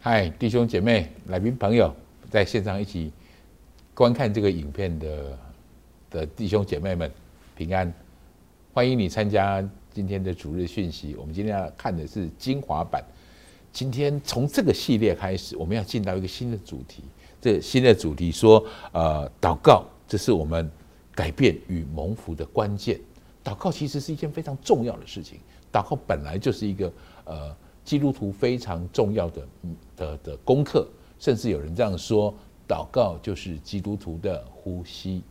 嗨，弟兄姐妹、来宾朋友，在线上一起观看这个影片的的弟兄姐妹们，平安！欢迎你参加今天的主日讯息。我们今天要看的是精华版。今天从这个系列开始，我们要进到一个新的主题。这新的主题说，呃，祷告，这是我们改变与蒙福的关键。祷告其实是一件非常重要的事情。祷告本来就是一个呃。基督徒非常重要的的的功课，甚至有人这样说：祷告就是基督徒的呼吸。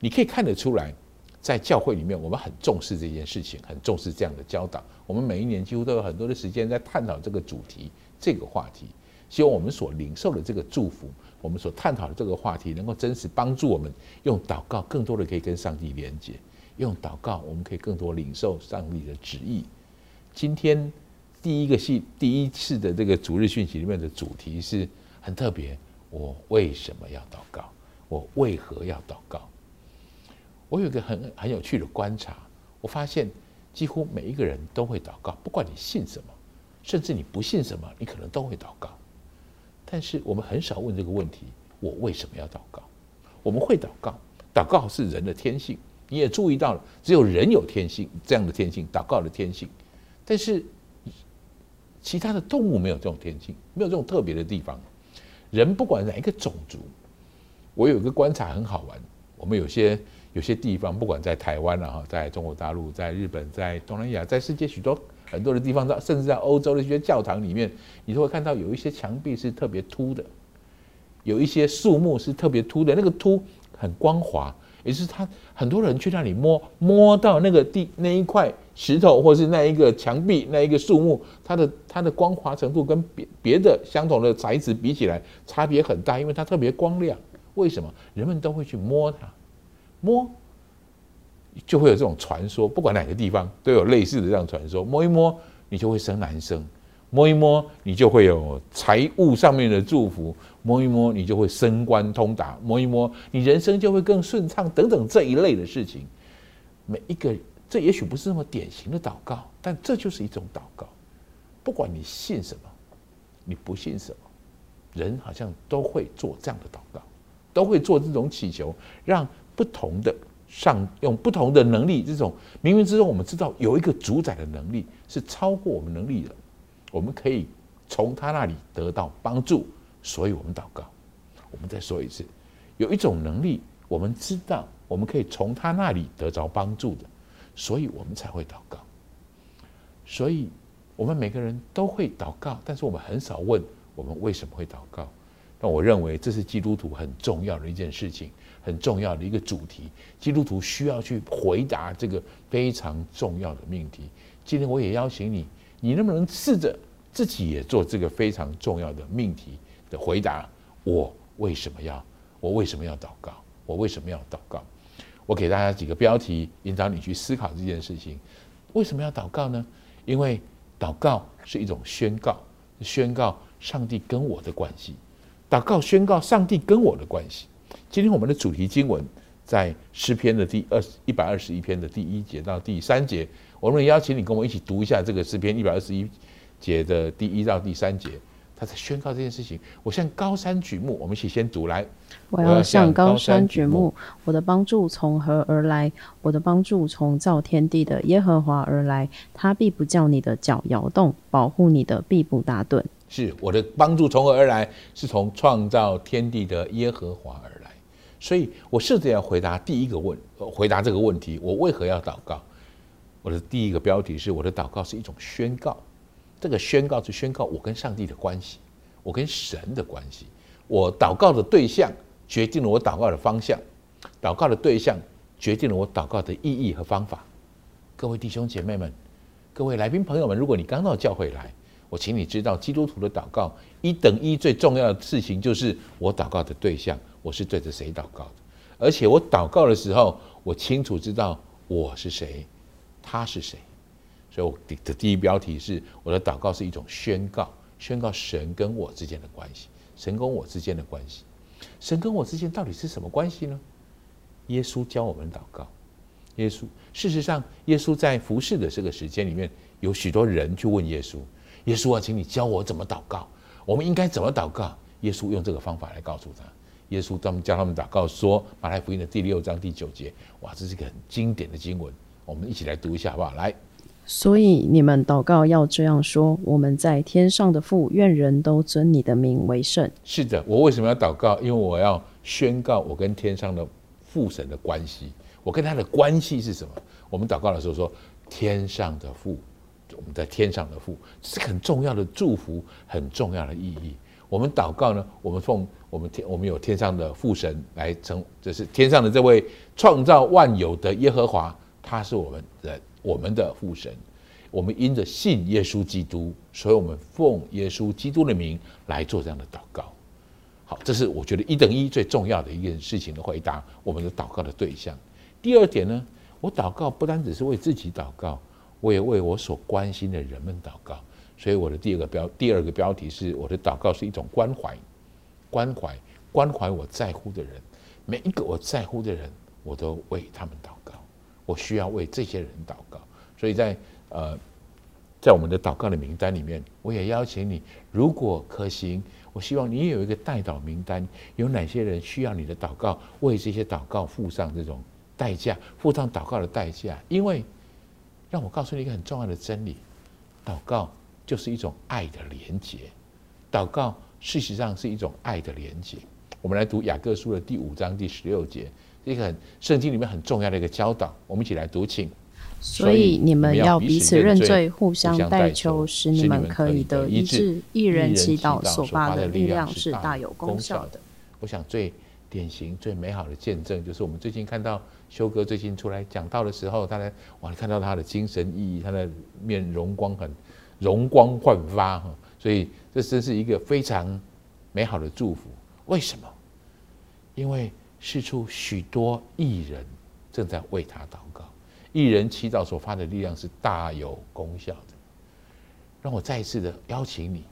你可以看得出来，在教会里面，我们很重视这件事情，很重视这样的教导。我们每一年几乎都有很多的时间在探讨这个主题、这个话题。希望我们所领受的这个祝福，我们所探讨的这个话题，能够真实帮助我们用祷告更多的可以跟上帝连接。用祷告，我们可以更多领受上帝的旨意。今天。第一个系第一次的这个主日讯息里面的主题是很特别。我为什么要祷告？我为何要祷告？我有一个很很有趣的观察，我发现几乎每一个人都会祷告，不管你信什么，甚至你不信什么，你可能都会祷告。但是我们很少问这个问题：我为什么要祷告？我们会祷告，祷告是人的天性。你也注意到了，只有人有天性这样的天性，祷告的天性。但是其他的动物没有这种天性，没有这种特别的地方。人不管哪一个种族，我有一个观察很好玩。我们有些有些地方，不管在台湾啊，在中国大陆、在日本、在东南亚、在世界许多很多的地方，甚至在欧洲的一些教堂里面，你都会看到有一些墙壁是特别凸的，有一些树木是特别凸的，那个凸很光滑。也是他很多人去那里摸摸到那个地那一块石头，或是那一个墙壁那一个树木，它的它的光滑程度跟别别的相同的材质比起来差别很大，因为它特别光亮。为什么人们都会去摸它？摸就会有这种传说，不管哪个地方都有类似的这样传说。摸一摸，你就会生男生。摸一摸，你就会有财务上面的祝福；摸一摸，你就会升官通达；摸一摸，你人生就会更顺畅等等这一类的事情。每一个，这也许不是那么典型的祷告，但这就是一种祷告。不管你信什么，你不信什么，人好像都会做这样的祷告，都会做这种祈求，让不同的上用不同的能力，这种冥冥之中我们知道有一个主宰的能力是超过我们能力的。我们可以从他那里得到帮助，所以我们祷告。我们再说一次，有一种能力，我们知道我们可以从他那里得着帮助的，所以我们才会祷告。所以，我们每个人都会祷告，但是我们很少问我们为什么会祷告。但我认为这是基督徒很重要的一件事情，很重要的一个主题。基督徒需要去回答这个非常重要的命题。今天我也邀请你。你能不能试着自己也做这个非常重要的命题的回答？我为什么要？我为什么要祷告？我为什么要祷告？我给大家几个标题，引导你去思考这件事情。为什么要祷告呢？因为祷告是一种宣告，宣告上帝跟我的关系。祷告宣告上帝跟我的关系。今天我们的主题经文在诗篇的第二一百二十一篇的第一节到第三节。我们邀请你跟我一起读一下这个诗篇一百二十一节的第一到第三节，他在宣告这件事情。我向高山举目，我们一起先读来。我要向高山举目，我的帮助从何而来？我的帮助从造天地的耶和华而来。他必不叫你的脚摇动，保护你的必不打盹。是我的帮助从何而来？是从创造天地的耶和华而来。所以我试着要回答第一个问，回答这个问题：我为何要祷告？我的第一个标题是：我的祷告是一种宣告。这个宣告是宣告我跟上帝的关系，我跟神的关系。我祷告的对象决定了我祷告的方向，祷告的对象决定了我祷告的意义和方法。各位弟兄姐妹们，各位来宾朋友们，如果你刚到教会来，我请你知道，基督徒的祷告一等一最重要的事情就是我祷告的对象，我是对着谁祷告的，而且我祷告的时候，我清楚知道我是谁。他是谁？所以我的第一标题是：我的祷告是一种宣告，宣告神跟我之间的关系。神跟我之间的关系，神跟我之间到底是什么关系呢？耶稣教我们祷告。耶稣，事实上，耶稣在服侍的这个时间里面，有许多人去问耶稣：“耶稣啊，请你教我怎么祷告。我们应该怎么祷告？耶稣用这个方法来告诉他。耶稣专门教他们祷告，说马太福音的第六章第九节，哇，这是一个很经典的经文，我们一起来读一下好不好？来，所以你们祷告要这样说：我们在天上的父，愿人都尊你的名为圣。是的，我为什么要祷告？因为我要宣告我跟天上的父神的关系。我跟他的关系是什么？我们祷告的时候说：天上的父，我们在天上的父，这是很重要的祝福，很重要的意义。我们祷告呢，我们奉我们天，我们有天上的父神来称，这是天上的这位创造万有的耶和华，他是我们的我们的父神。我们因着信耶稣基督，所以我们奉耶稣基督的名来做这样的祷告。好，这是我觉得一等一最重要的一件事情的回答，我们的祷告的对象。第二点呢，我祷告不单只是为自己祷告，我也为我所关心的人们祷告。所以我的第二个标第二个标题是我的祷告是一种关怀，关怀关怀我在乎的人，每一个我在乎的人，我都为他们祷告。我需要为这些人祷告。所以在呃，在我们的祷告的名单里面，我也邀请你，如果可行，我希望你也有一个代祷名单，有哪些人需要你的祷告，为这些祷告付上这种代价，付上祷告的代价。因为让我告诉你一个很重要的真理，祷告。就是一种爱的连结，祷告事实上是一种爱的连结。我们来读雅各书的第五章第十六节，一个很圣经里面很重要的一个教导。我们一起来读，请。所以你们要彼此认罪，互相代求，使你们可以得医治。一人祈祷所发的力量是大有功效的。我想最典型、最美好的见证，就是我们最近看到修哥最近出来讲道的时候，他的哇，看到他的精神奕奕，他的面容光很。容光焕发哈，所以这真是一个非常美好的祝福。为什么？因为四处许多艺人正在为他祷告，艺人祈祷所发的力量是大有功效的。让我再一次的邀请你，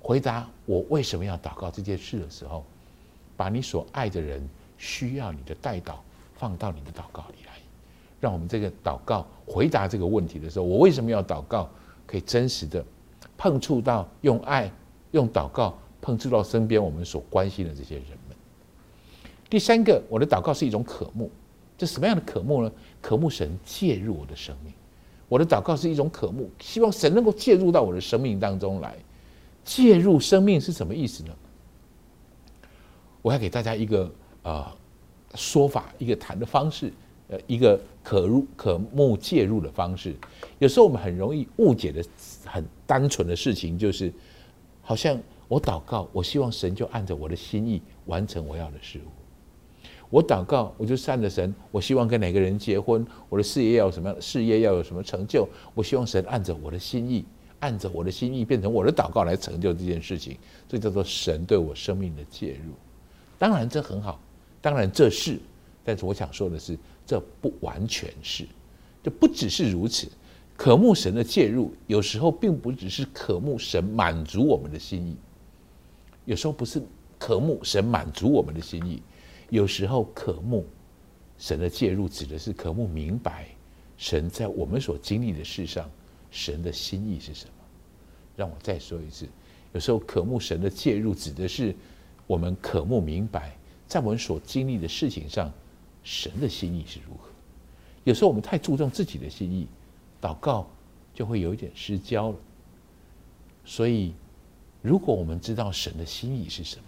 回答我为什么要祷告这件事的时候，把你所爱的人需要你的代祷放到你的祷告里来。让我们这个祷告回答这个问题的时候，我为什么要祷告？可以真实的碰触到，用爱、用祷告碰触到身边我们所关心的这些人们。第三个，我的祷告是一种渴慕，这什么样的渴慕呢？渴慕神介入我的生命。我的祷告是一种渴慕，希望神能够介入到我的生命当中来。介入生命是什么意思呢？我要给大家一个呃说法，一个谈的方式。呃，一个可入可目介入的方式，有时候我们很容易误解的很单纯的事情，就是好像我祷告，我希望神就按着我的心意完成我要的事物。我祷告，我就按着神，我希望跟哪个人结婚，我的事业要有什么样事业要有什么成就，我希望神按着我的心意，按着我的心意变成我的祷告来成就这件事情，这叫做神对我生命的介入。当然这很好，当然这是，但是我想说的是。这不完全是，这不只是如此。渴慕神的介入，有时候并不只是渴慕神满足我们的心意，有时候不是渴慕神满足我们的心意，有时候渴慕神的介入，指的是渴慕明白神在我们所经历的事上，神的心意是什么。让我再说一次，有时候渴慕神的介入，指的是我们渴慕明白，在我们所经历的事情上。神的心意是如何？有时候我们太注重自己的心意，祷告就会有一点失焦了。所以，如果我们知道神的心意是什么，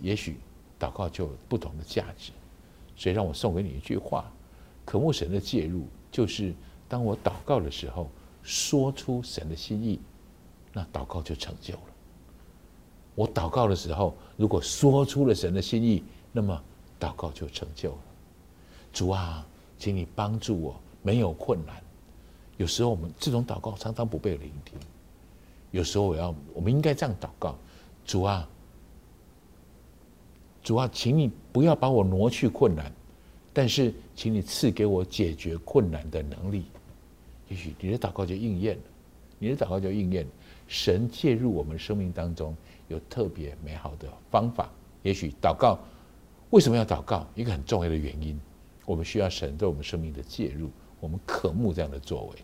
也许祷告就有不同的价值。所以，让我送给你一句话：渴慕神的介入，就是当我祷告的时候，说出神的心意，那祷告就成就了。我祷告的时候，如果说出了神的心意，那么。祷告就成就了，主啊，请你帮助我，没有困难。有时候我们这种祷告常常不被聆听，有时候我要，我们应该这样祷告：主啊，主啊，请你不要把我挪去困难，但是请你赐给我解决困难的能力。也许你的祷告就应验了，你的祷告就应验。神介入我们生命当中有特别美好的方法。也许祷告。为什么要祷告？一个很重要的原因，我们需要神对我们生命的介入，我们渴慕这样的作为。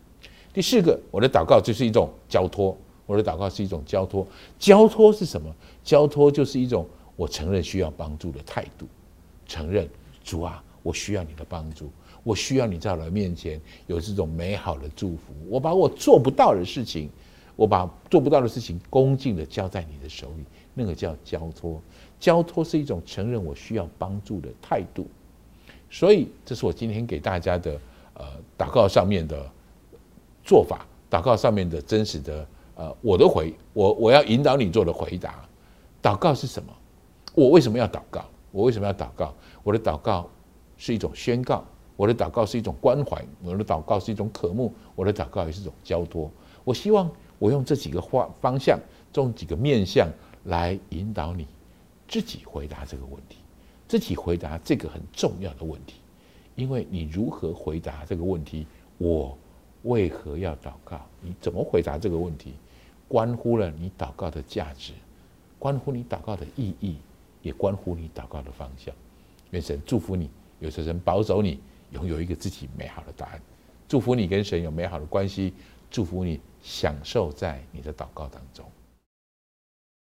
第四个，我的祷告就是一种交托，我的祷告是一种交托。交托是什么？交托就是一种我承认需要帮助的态度，承认主啊，我需要你的帮助，我需要你在我的面前有这种美好的祝福。我把我做不到的事情，我把做不到的事情恭敬的交在你的手里，那个叫交托。交托是一种承认我需要帮助的态度。所以，这是我今天给大家的呃祷告上面的做法，祷告上面的真实的呃我的回，我我要引导你做的回答。祷告是什么？我为什么要祷告？我为什么要祷告？我的祷告是一种宣告，我的祷告是一种关怀，我的祷告是一种渴慕，我的祷告也是一种交托。我希望我用这几个方方向，用几个面向来引导你自己回答这个问题。自己回答这个很重要的问题，因为你如何回答这个问题，我为何要祷告？你怎么回答这个问题，关乎了你祷告的价值，关乎你祷告的意义，也关乎你祷告的方向。愿神祝福你，有神保守你，拥有一个自己美好的答案。祝福你跟神有美好的关系，祝福你享受在你的祷告当中。